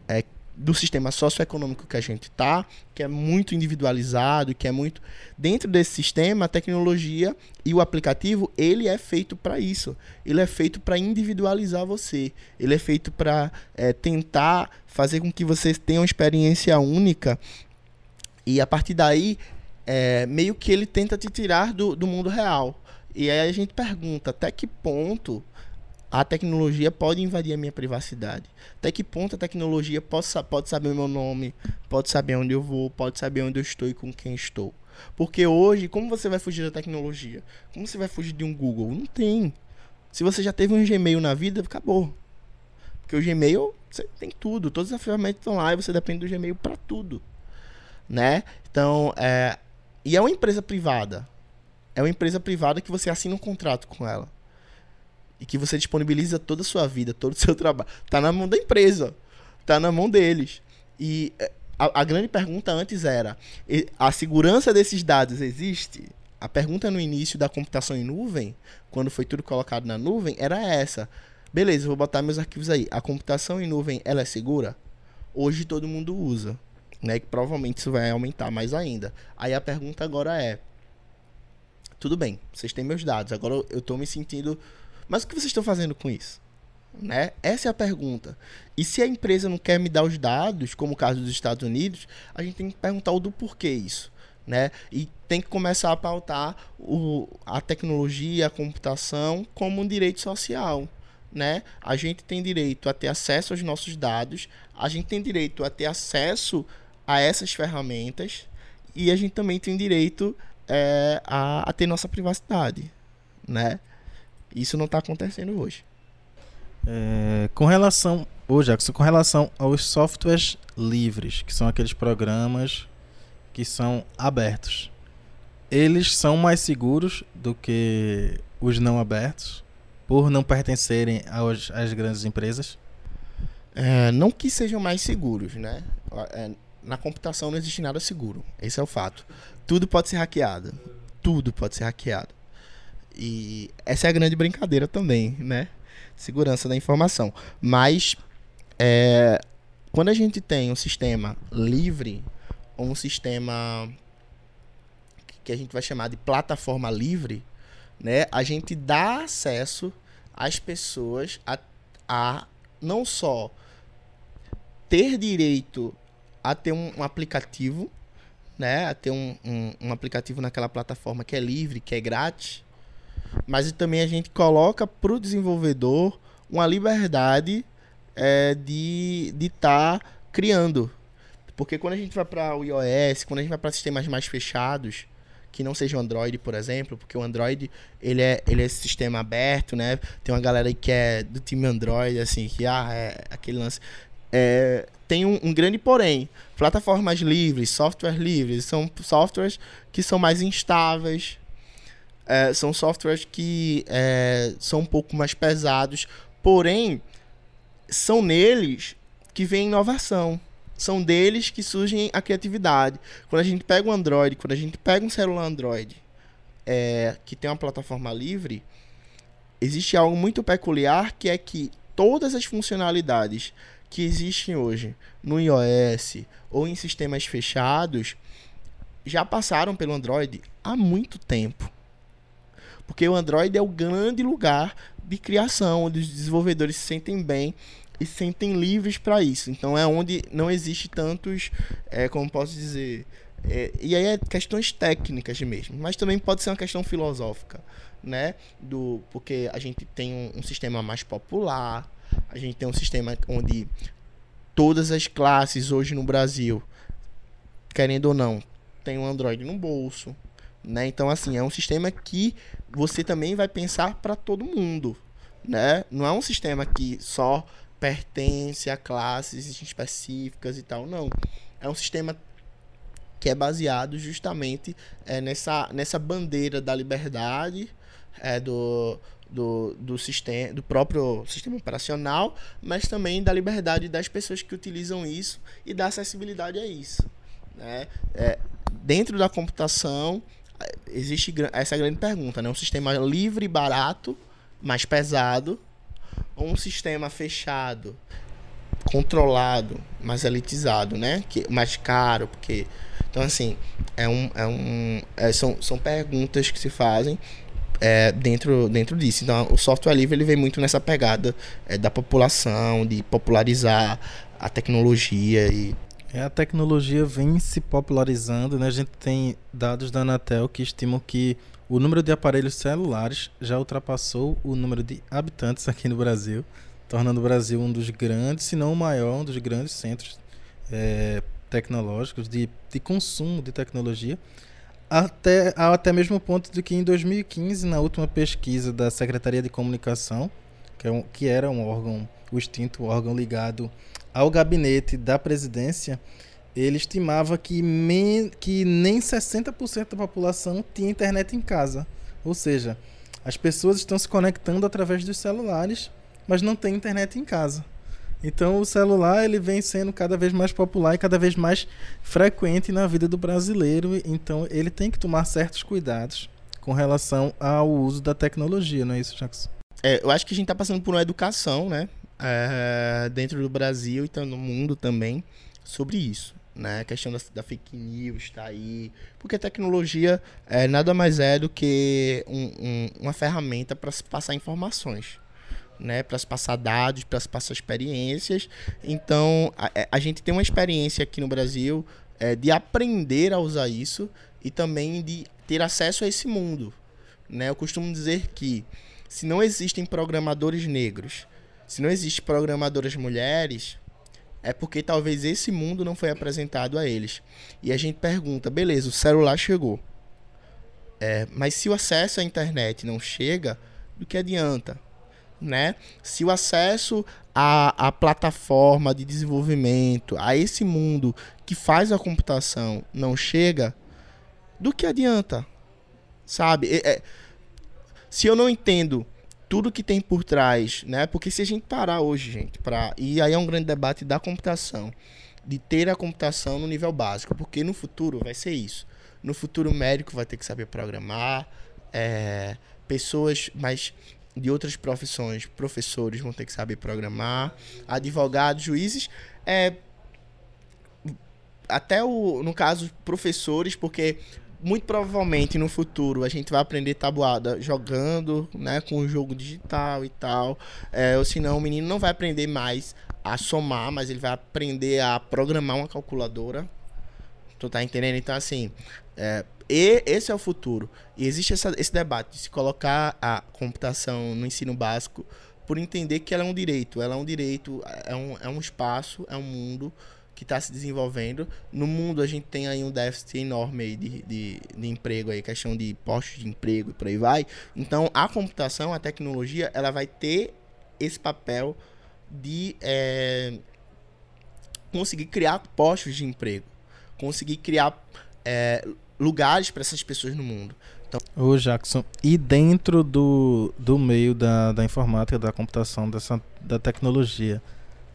é, do sistema socioeconômico que a gente está, que é muito individualizado, que é muito. Dentro desse sistema, a tecnologia e o aplicativo, ele é feito para isso. Ele é feito para individualizar você. Ele é feito para é, tentar fazer com que você tenha uma experiência única. E a partir daí, é, meio que ele tenta te tirar do, do mundo real. E aí a gente pergunta até que ponto a tecnologia pode invadir a minha privacidade. Até que ponto a tecnologia pode, pode saber o meu nome, pode saber onde eu vou, pode saber onde eu estou e com quem estou. Porque hoje, como você vai fugir da tecnologia? Como você vai fugir de um Google? Não tem. Se você já teve um Gmail na vida, acabou. Porque o Gmail, você tem tudo, todas as ferramentas estão lá e você depende do Gmail para tudo. Né? Então, é... e é uma empresa privada é uma empresa privada que você assina um contrato com ela. E que você disponibiliza toda a sua vida, todo o seu trabalho. Tá na mão da empresa. Tá na mão deles. E é, a, a grande pergunta antes era: a segurança desses dados existe? A pergunta no início da computação em nuvem, quando foi tudo colocado na nuvem, era essa. Beleza, vou botar meus arquivos aí. A computação em nuvem, ela é segura? Hoje todo mundo usa, né? Que provavelmente isso vai aumentar mais ainda. Aí a pergunta agora é: tudo bem, vocês têm meus dados, agora eu estou me sentindo. Mas o que vocês estão fazendo com isso? Né? Essa é a pergunta. E se a empresa não quer me dar os dados, como o caso dos Estados Unidos, a gente tem que perguntar o do porquê isso. Né? E tem que começar a pautar o, a tecnologia, a computação como um direito social. Né? A gente tem direito a ter acesso aos nossos dados, a gente tem direito a ter acesso a essas ferramentas e a gente também tem direito é, a, a, ter nossa privacidade, né? Isso não está acontecendo hoje. É, com relação, ô Jackson, com relação aos softwares livres, que são aqueles programas que são abertos, eles são mais seguros do que os não abertos, por não pertencerem aos, às grandes empresas? É, não que sejam mais seguros, né? É, na computação não existe nada seguro. Esse é o fato. Tudo pode ser hackeado. Tudo pode ser hackeado. E essa é a grande brincadeira também, né? Segurança da informação. Mas é, quando a gente tem um sistema livre, um sistema que a gente vai chamar de plataforma livre, né? A gente dá acesso às pessoas a, a não só ter direito a ter um, um aplicativo, né? A ter um, um, um, aplicativo naquela plataforma que é livre, que é grátis. Mas também a gente coloca para o desenvolvedor uma liberdade é, de estar tá criando. Porque quando a gente vai para o iOS, quando a gente vai para sistemas mais fechados, que não seja o Android, por exemplo, porque o Android ele é, ele é sistema aberto, né? Tem uma galera que é do time Android, assim, que ah, é aquele lance. É, tem um, um, grande porém. Plataformas livres, softwares livres, são softwares que são mais instáveis, é, são softwares que é, são um pouco mais pesados, porém, são neles que vem inovação. são deles que surgem a criatividade. Quando a gente pega um Android, quando a gente pega um celular Android é, que tem uma plataforma livre, existe algo muito peculiar que é que todas as funcionalidades que existem hoje no iOS ou em sistemas fechados já passaram pelo Android há muito tempo. Porque o Android é o grande lugar de criação, onde os desenvolvedores se sentem bem e se sentem livres para isso. Então é onde não existe tantos, é, como posso dizer, é, e aí é questões técnicas mesmo, mas também pode ser uma questão filosófica, né? Do, porque a gente tem um, um sistema mais popular, a gente tem um sistema onde todas as classes hoje no Brasil, querendo ou não, tem um Android no bolso, né? Então assim, é um sistema que você também vai pensar para todo mundo, né? Não é um sistema que só pertence a classes específicas e tal, não. É um sistema que é baseado justamente é, nessa, nessa bandeira da liberdade é, do, do, do, sistema, do próprio sistema operacional, mas também da liberdade das pessoas que utilizam isso e da acessibilidade a isso. Né? É, dentro da computação, existe essa grande pergunta, né? Um sistema livre e barato, mais pesado, ou um sistema fechado, controlado, mais elitizado, né? Que, mais caro, porque... Então, assim, é um, é um, é, são, são perguntas que se fazem é, dentro, dentro disso. Então, o software livre ele vem muito nessa pegada é, da população, de popularizar a tecnologia e é, a tecnologia vem se popularizando, né? A gente tem dados da Anatel que estimam que o número de aparelhos celulares já ultrapassou o número de habitantes aqui no Brasil, tornando o Brasil um dos grandes, se não o maior, um dos grandes centros é, tecnológicos de, de consumo de tecnologia. Até, até mesmo o ponto de que em 2015, na última pesquisa da Secretaria de Comunicação, que, é um, que era um órgão, o extinto órgão ligado ao gabinete da presidência, ele estimava que, men que nem 60% da população tinha internet em casa. Ou seja, as pessoas estão se conectando através dos celulares, mas não tem internet em casa. Então o celular ele vem sendo cada vez mais popular e cada vez mais frequente na vida do brasileiro. Então ele tem que tomar certos cuidados com relação ao uso da tecnologia, não é isso, Jackson? É, eu acho que a gente está passando por uma educação, né? é, dentro do Brasil e no mundo também sobre isso. Né? A questão da, da fake news está aí. Porque a tecnologia é, nada mais é do que um, um, uma ferramenta para se passar informações. Né, para se passar dados, para se passar experiências. Então, a, é, a, gente tem uma experiência aqui no Brasil é, de aprender a usar isso e também de ter acesso a esse mundo. Né? Eu costumo dizer que se não existem programadores negros se não existe programadoras mulheres, é porque talvez esse mundo não foi apresentado a eles. E a gente pergunta, beleza, o celular chegou. É, mas se o acesso à internet não chega, do que adianta? Né? Se o acesso à, à plataforma de desenvolvimento, a esse mundo que faz a computação não chega, do que adianta? Sabe? É, é, se eu não entendo tudo que tem por trás, né? Porque se a gente parar hoje, gente, para e aí é um grande debate da computação, de ter a computação no nível básico, porque no futuro vai ser isso. No futuro o médico vai ter que saber programar, é, pessoas mais de outras profissões, professores vão ter que saber programar, advogados, juízes, é, até o, no caso, professores, porque muito provavelmente no futuro a gente vai aprender tabuada jogando, né, com o jogo digital e tal. É, ou senão o menino não vai aprender mais a somar, mas ele vai aprender a programar uma calculadora. Tu tá entendendo? Então, assim, é, e esse é o futuro. E existe essa, esse debate de se colocar a computação no ensino básico por entender que ela é um direito. Ela é um direito, é um, é um espaço, é um mundo que está se desenvolvendo. No mundo a gente tem aí um déficit enorme aí de, de, de, emprego aí, questão de postos de emprego e por aí vai. Então a computação, a tecnologia, ela vai ter esse papel de é, conseguir criar postos de emprego, conseguir criar é, lugares para essas pessoas no mundo. Então... Ô Jackson, e dentro do, do meio da, da informática, da computação, dessa, da tecnologia,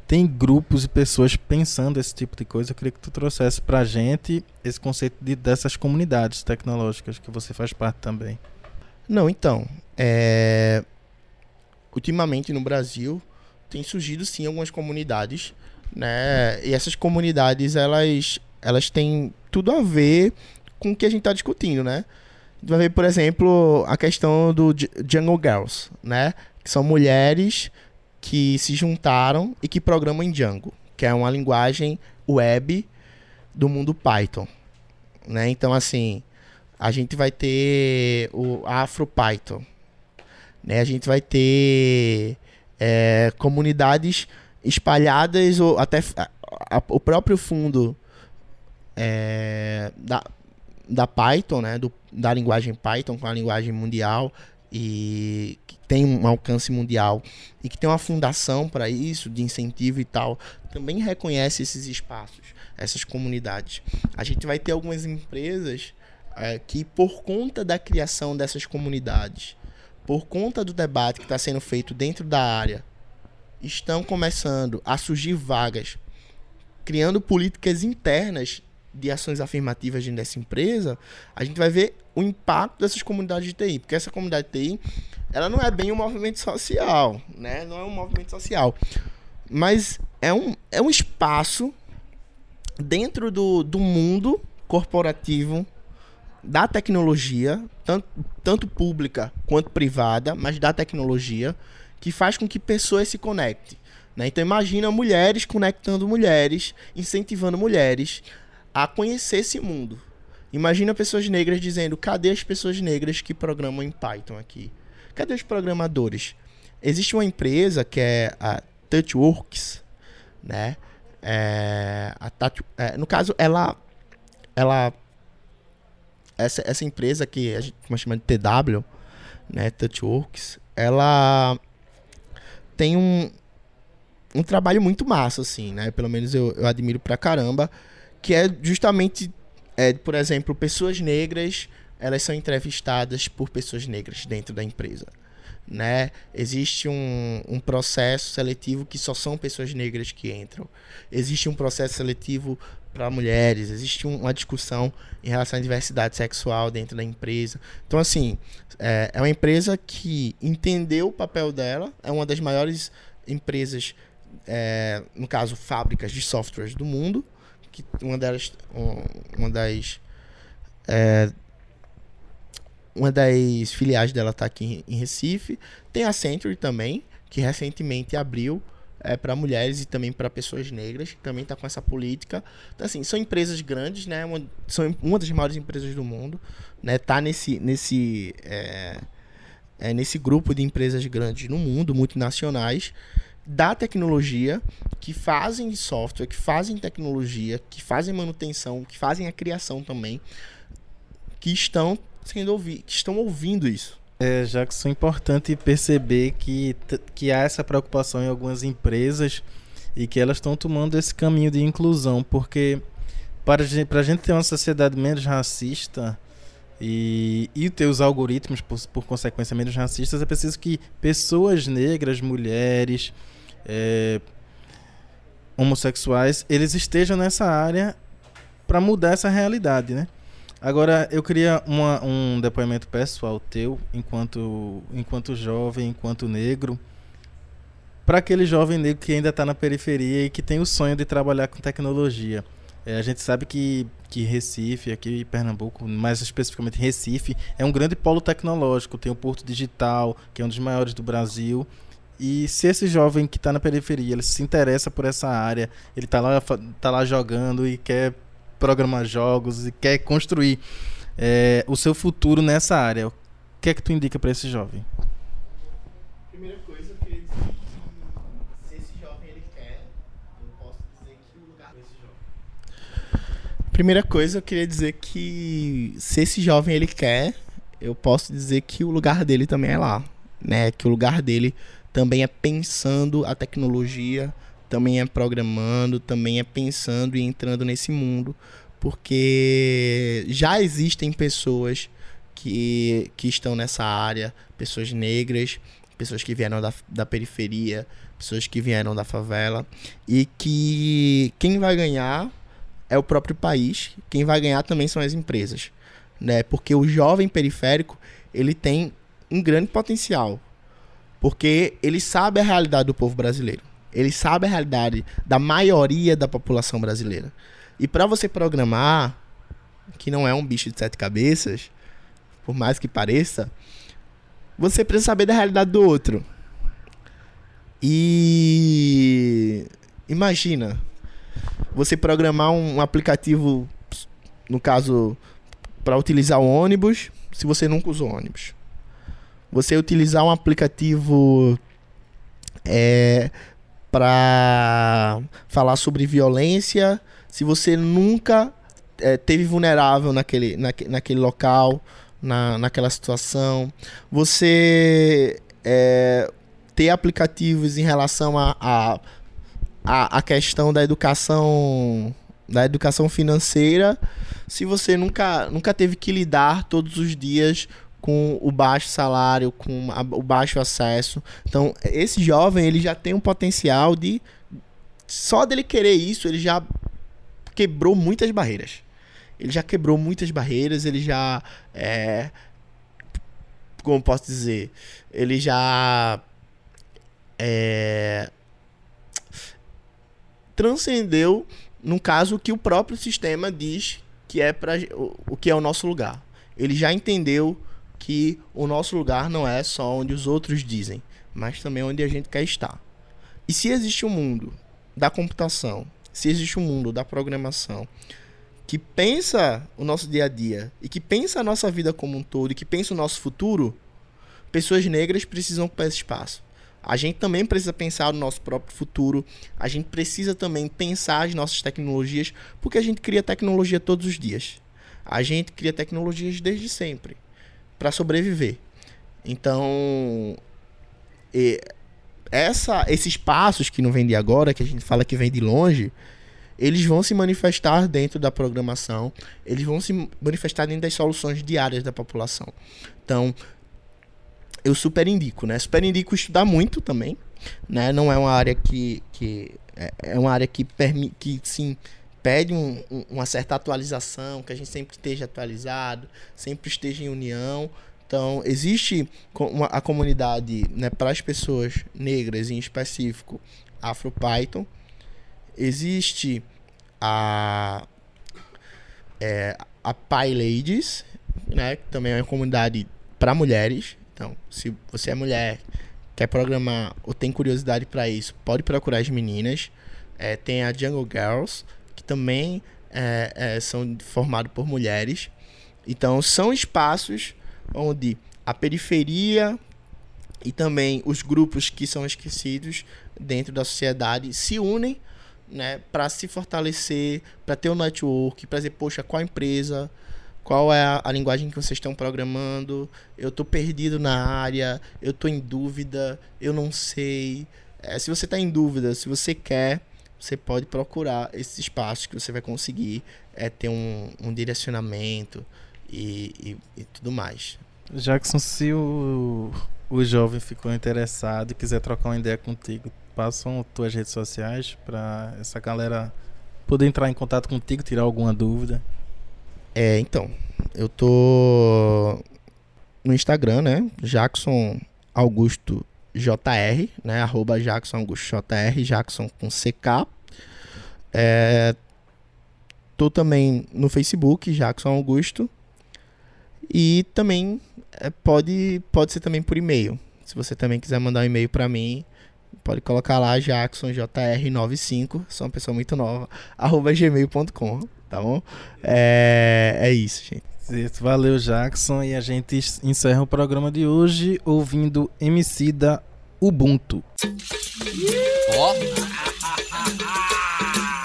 tem grupos e pessoas pensando esse tipo de coisa. Eu queria que tu trouxesse pra gente esse conceito de, dessas comunidades tecnológicas que você faz parte também. Não, então, é... ultimamente no Brasil tem surgido sim algumas comunidades, né? E essas comunidades elas elas têm tudo a ver com o que a gente está discutindo, né? Vai ver, por exemplo, a questão do Jungle Girls, né? Que são mulheres que se juntaram e que programam em Django, que é uma linguagem web do mundo Python, né? Então, assim, a gente vai ter o AfroPython, né? A gente vai ter é, comunidades espalhadas ou até a- a- o próprio fundo é, da, da Python, né? Do, da linguagem Python com a linguagem mundial e que tem um alcance mundial e que tem uma fundação para isso de incentivo e tal, também reconhece esses espaços, essas comunidades. A gente vai ter algumas empresas é, que por conta da criação dessas comunidades, por conta do debate que está sendo feito dentro da área, estão começando a surgir vagas, criando políticas internas de ações afirmativas dentro dessa empresa, a gente vai ver o impacto dessas comunidades de TI, porque essa comunidade de TI, ela não é bem um movimento social, né? Não é um movimento social, mas é um, é um espaço dentro do, do mundo corporativo da tecnologia, tanto, tanto pública quanto privada, mas da tecnologia, que faz com que pessoas se conectem. Né? Então imagina mulheres conectando mulheres, incentivando mulheres a conhecer esse mundo. Imagina pessoas negras dizendo: cadê as pessoas negras que programam em Python aqui? Cadê os programadores? Existe uma empresa que é a TouchWorks, né? É, a é, no caso, ela, ela essa, essa empresa que a gente chama de TW, né, TouchWorks, ela tem um, um trabalho muito massa, assim, né? Pelo menos eu, eu admiro pra caramba, que é justamente, é, por exemplo, pessoas negras, elas são entrevistadas por pessoas negras dentro da empresa. Né? Existe um, um processo seletivo que só são pessoas negras que entram. Existe um processo seletivo para mulheres, existe um- uma discussão em relação à diversidade sexual dentro da empresa. Então, assim, é, é uma empresa que entendeu o papel dela, é uma das maiores empresas, é, no caso, fábricas de softwares do mundo, que uma delas, um- uma das é, uma das filiais dela está aqui em Recife. Tem a Century também, que recentemente abriu é, para mulheres e também para pessoas negras, que também está com essa política. Então, assim, são empresas grandes, né? Uma, são uma das maiores empresas do mundo, né? Tá nesse nesse é, é, nesse grupo de empresas grandes no mundo, multinacionais, da tecnologia, que fazem software, que fazem tecnologia, que fazem manutenção, que fazem a criação também, que estão sendo ouvi que estão ouvindo isso. É, Jackson, é importante perceber que, que há essa preocupação em algumas empresas e que elas estão tomando esse caminho de inclusão, porque para a gente, para a gente ter uma sociedade menos racista e, e ter os algoritmos, por, por consequência, menos racistas, é preciso que pessoas negras, mulheres, é, homossexuais, eles estejam nessa área para mudar essa realidade, né? Agora, eu queria uma- um depoimento pessoal teu, enquanto, enquanto jovem, enquanto negro, para aquele jovem negro que ainda está na periferia e que tem o sonho de trabalhar com tecnologia. É, a gente sabe que, que Recife, aqui em Pernambuco, mais especificamente Recife, é um grande polo tecnológico. Tem o Porto Digital, que é um dos maiores do Brasil. E se esse jovem que está na periferia, ele se interessa por essa área, ele está lá, tá lá jogando e quer programar jogos e quer construir é, o seu futuro nessa área, o que é que tu indica para esse jovem? Primeira coisa, eu queria dizer que se esse jovem ele quer, eu posso dizer que o lugar desse jovem. Primeira coisa, eu queria dizer que se esse jovem ele quer, eu posso dizer que o lugar dele também é lá, né? Que o lugar dele também é pensando a tecnologia, também é programando, também é pensando e entrando nesse mundo, porque já existem pessoas que, que estão nessa área, pessoas negras, pessoas que vieram da, da periferia, pessoas que vieram da favela, e que quem vai ganhar é o próprio país, quem vai ganhar também são as empresas, né? Porque o jovem periférico, ele tem um grande potencial, porque ele sabe a realidade do povo brasileiro. Ele sabe a realidade da maioria da população brasileira. E para você programar, que não é um bicho de sete cabeças, por mais que pareça, você precisa saber da realidade do outro. E imagina você programar um aplicativo, no caso, para utilizar o ônibus, se você nunca usou ônibus. Você utilizar um aplicativo é, para falar sobre violência, se você nunca é, teve vulnerável naquele, naque, naquele local, na, naquela situação. Você é, ter aplicativos em relação a, a, a, a questão da educação da educação financeira se você nunca, nunca teve que lidar todos os dias com o baixo salário, com a, o baixo acesso. Então, esse jovem, ele já tem um potencial de só dele querer isso, ele já quebrou muitas barreiras. Ele já quebrou muitas barreiras, ele já é, como posso dizer, ele já é, transcendeu no caso que o próprio sistema diz que é para o que é o nosso lugar. Ele já entendeu que o nosso lugar não é só onde os outros dizem, mas também onde a gente quer estar. E se existe um mundo da computação, se existe um mundo da programação que pensa o nosso dia a dia e que pensa a nossa vida como um todo e que pensa o nosso futuro, pessoas negras precisam ocupar esse espaço. A gente também precisa pensar no nosso próprio futuro. A gente precisa também pensar as nossas tecnologias, porque a gente cria tecnologia todos os dias. A gente cria tecnologias desde sempre para sobreviver. Então, essa, esses passos que não vem de agora, que a gente fala que vem de longe, eles vão se manifestar dentro da programação, eles vão se manifestar dentro das soluções diárias da população. Então, eu super indico, né? Super indico estudar muito também, né? Não é uma área que, que é, é uma área que permite, que sim pede um, um, uma certa atualização, que a gente sempre esteja atualizado, sempre esteja em união. Então, existe uma, a comunidade né, para as pessoas negras, em específico, AfroPython. Existe a, é, a PyLadies, né, que também é uma comunidade para mulheres. Então, se você é mulher, quer programar ou tem curiosidade para isso, pode procurar as meninas. É, tem a Jungle Girls, que também é, é, são formados por mulheres. Então, são espaços onde a periferia e também os grupos que são esquecidos dentro da sociedade se unem né, para se fortalecer, para ter um network, para dizer, poxa, qual empresa qual é a, a, linguagem que vocês estão programando? Eu estou perdido na área, eu estou em dúvida, eu não sei. É, se você está em dúvida, se você quer, você pode procurar esses espaços que você vai conseguir é, ter um, um direcionamento e, e, e, tudo mais. Jackson, se o, o jovem ficou interessado e quiser trocar uma ideia contigo, passam tuas redes sociais para essa galera poder entrar em contato contigo, tirar alguma dúvida. É, então, eu tô no Instagram, né? Jackson Augusto JR, né? Arroba Jackson Augusto JR, Jackson com CK. É, tô também no Facebook, Jackson Augusto. E também é, pode, pode ser também por e-mail. Se você também quiser mandar um e-mail para mim, pode colocar lá jacksonjr95, sou uma pessoa muito nova, arroba gmail.com tá bom? É, é isso, gente. Valeu, Jackson. E a gente encerra o programa de hoje ouvindo MC da Ubuntu. Ó. Oh.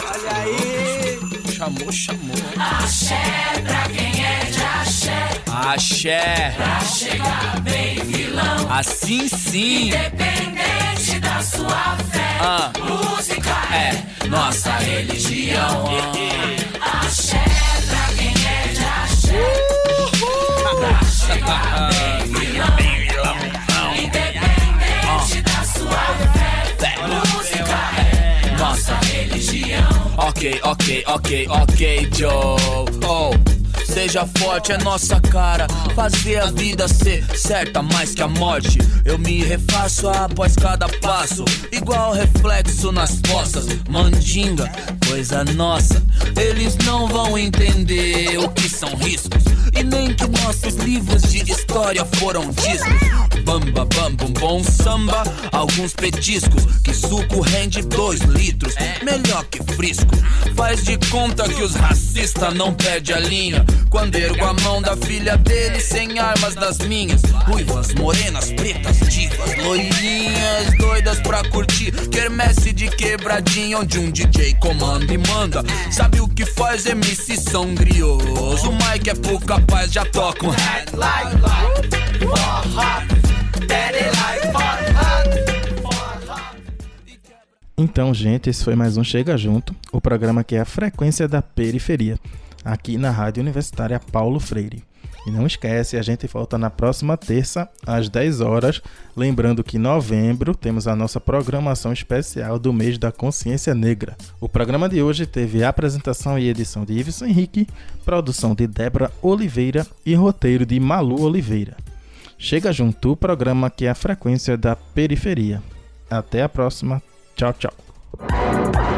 Olha aí. Chamou, chamou. Axé pra quem é de axé. Axé. Pra chegar bem vilão. Assim sim. Independente da sua fé. Ah. Música é nossa religião. Axé pra quem é Independente da sua fé, música é nossa religião. Ok, ok, ok, ok, Joe. Oh, Seja forte, é nossa cara. Fazer a vida ser certa mais que a morte. Eu me refaço após cada passo. Igual reflexo nas poças. Mandinga, coisa nossa. Eles não vão entender o que são riscos. E nem que nossos livros de história foram discos. Bamba, bam, bum, bom samba. Alguns petiscos. Que suco rende dois litros. Melhor que frisco. Faz de conta que os racistas não perdem a linha. Quando ergo a mão da filha dele sem armas das minhas. Ruivas, morenas, pretas, divas, loirinhas, doidas pra curtir. Quermesse de quebradinha, onde um DJ comanda e manda. Sabe o que faz MC são griosos? O Mike é pouco capaz, já toca um hat like Então, gente, esse foi mais um Chega Junto, o programa que é a frequência da periferia, aqui na Rádio Universitária Paulo Freire. E não esquece, a gente volta na próxima terça, às 10 horas. Lembrando que em novembro temos a nossa programação especial do mês da consciência negra. O programa de hoje teve apresentação e edição de Ives Henrique, produção de Débora Oliveira e roteiro de Malu Oliveira. Chega junto o programa que é a frequência da periferia. Até a próxima. Tchau, tchau.